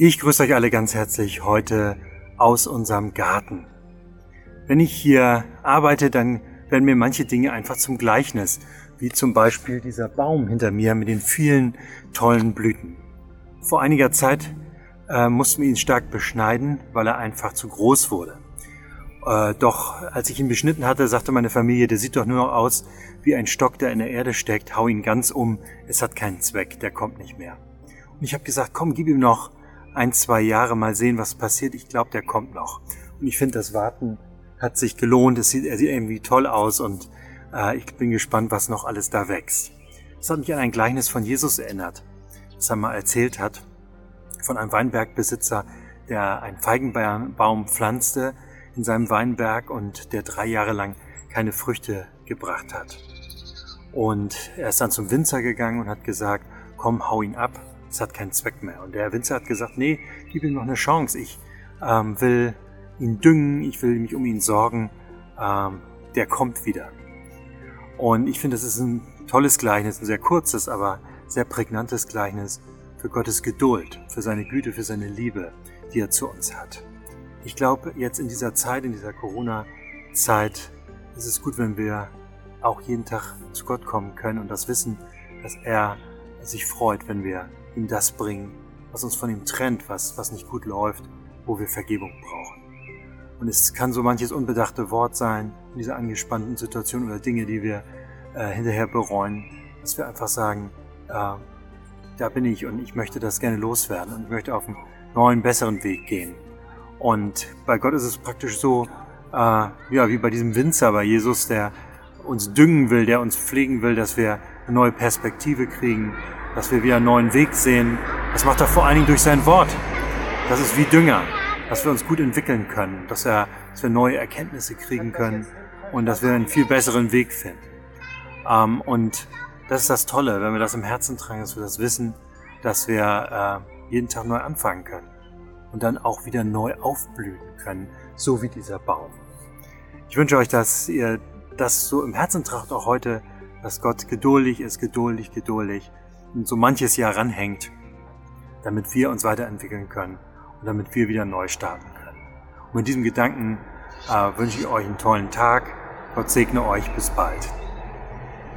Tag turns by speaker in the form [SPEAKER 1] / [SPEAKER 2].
[SPEAKER 1] Ich grüße euch alle ganz herzlich heute aus unserem Garten. Wenn ich hier arbeite, dann werden mir manche Dinge einfach zum Gleichnis, wie zum Beispiel dieser Baum hinter mir mit den vielen tollen Blüten. Vor einiger Zeit äh, mussten wir ihn stark beschneiden, weil er einfach zu groß wurde. Äh, doch als ich ihn beschnitten hatte, sagte meine Familie, der sieht doch nur noch aus wie ein Stock, der in der Erde steckt, hau ihn ganz um, es hat keinen Zweck, der kommt nicht mehr. Und ich habe gesagt, komm, gib ihm noch ein, zwei Jahre mal sehen, was passiert. Ich glaube, der kommt noch. Und ich finde, das Warten hat sich gelohnt. Es sieht, er sieht irgendwie toll aus und äh, ich bin gespannt, was noch alles da wächst. Das hat mich an ein Gleichnis von Jesus erinnert, das er mal erzählt hat von einem Weinbergbesitzer, der einen Feigenbaum pflanzte in seinem Weinberg und der drei Jahre lang keine Früchte gebracht hat. Und er ist dann zum Winzer gegangen und hat gesagt, komm, hau ihn ab, es hat keinen Zweck mehr. Und der Winzer hat gesagt, nee, gib ihm noch eine Chance. Ich ähm, will ihn düngen, ich will mich um ihn sorgen. Ähm, der kommt wieder. Und ich finde, das ist ein tolles Gleichnis, ein sehr kurzes, aber sehr prägnantes Gleichnis für Gottes Geduld, für seine Güte, für seine Liebe, die er zu uns hat. Ich glaube, jetzt in dieser Zeit, in dieser Corona-Zeit, ist es gut, wenn wir auch jeden Tag zu Gott kommen können und das wissen, dass er sich freut, wenn wir ihm das bringen, was uns von ihm trennt, was, was nicht gut läuft, wo wir Vergebung brauchen. Und es kann so manches unbedachte Wort sein in dieser angespannten Situation oder Dinge, die wir äh, hinterher bereuen, dass wir einfach sagen, äh, da bin ich und ich möchte das gerne loswerden und ich möchte auf einen neuen, besseren Weg gehen. Und bei Gott ist es praktisch so, äh, ja, wie bei diesem Winzer, bei Jesus, der uns düngen will, der uns pflegen will, dass wir eine neue Perspektive kriegen, dass wir wieder einen neuen Weg sehen. Das macht er vor allen Dingen durch sein Wort. Das ist wie Dünger, dass wir uns gut entwickeln können, dass, er, dass wir neue Erkenntnisse kriegen können und dass wir einen viel besseren Weg finden. Ähm, und das ist das Tolle, wenn wir das im Herzen tragen, dass wir das wissen, dass wir äh, jeden Tag neu anfangen können und dann auch wieder neu aufblühen können, so wie dieser Baum. Ich wünsche euch, dass ihr das so im Herzen tragt, auch heute, dass Gott geduldig ist, geduldig, geduldig und so manches Jahr ranhängt, damit wir uns weiterentwickeln können und damit wir wieder neu starten können. Und mit diesem Gedanken äh, wünsche ich euch einen tollen Tag. Gott segne euch. Bis bald.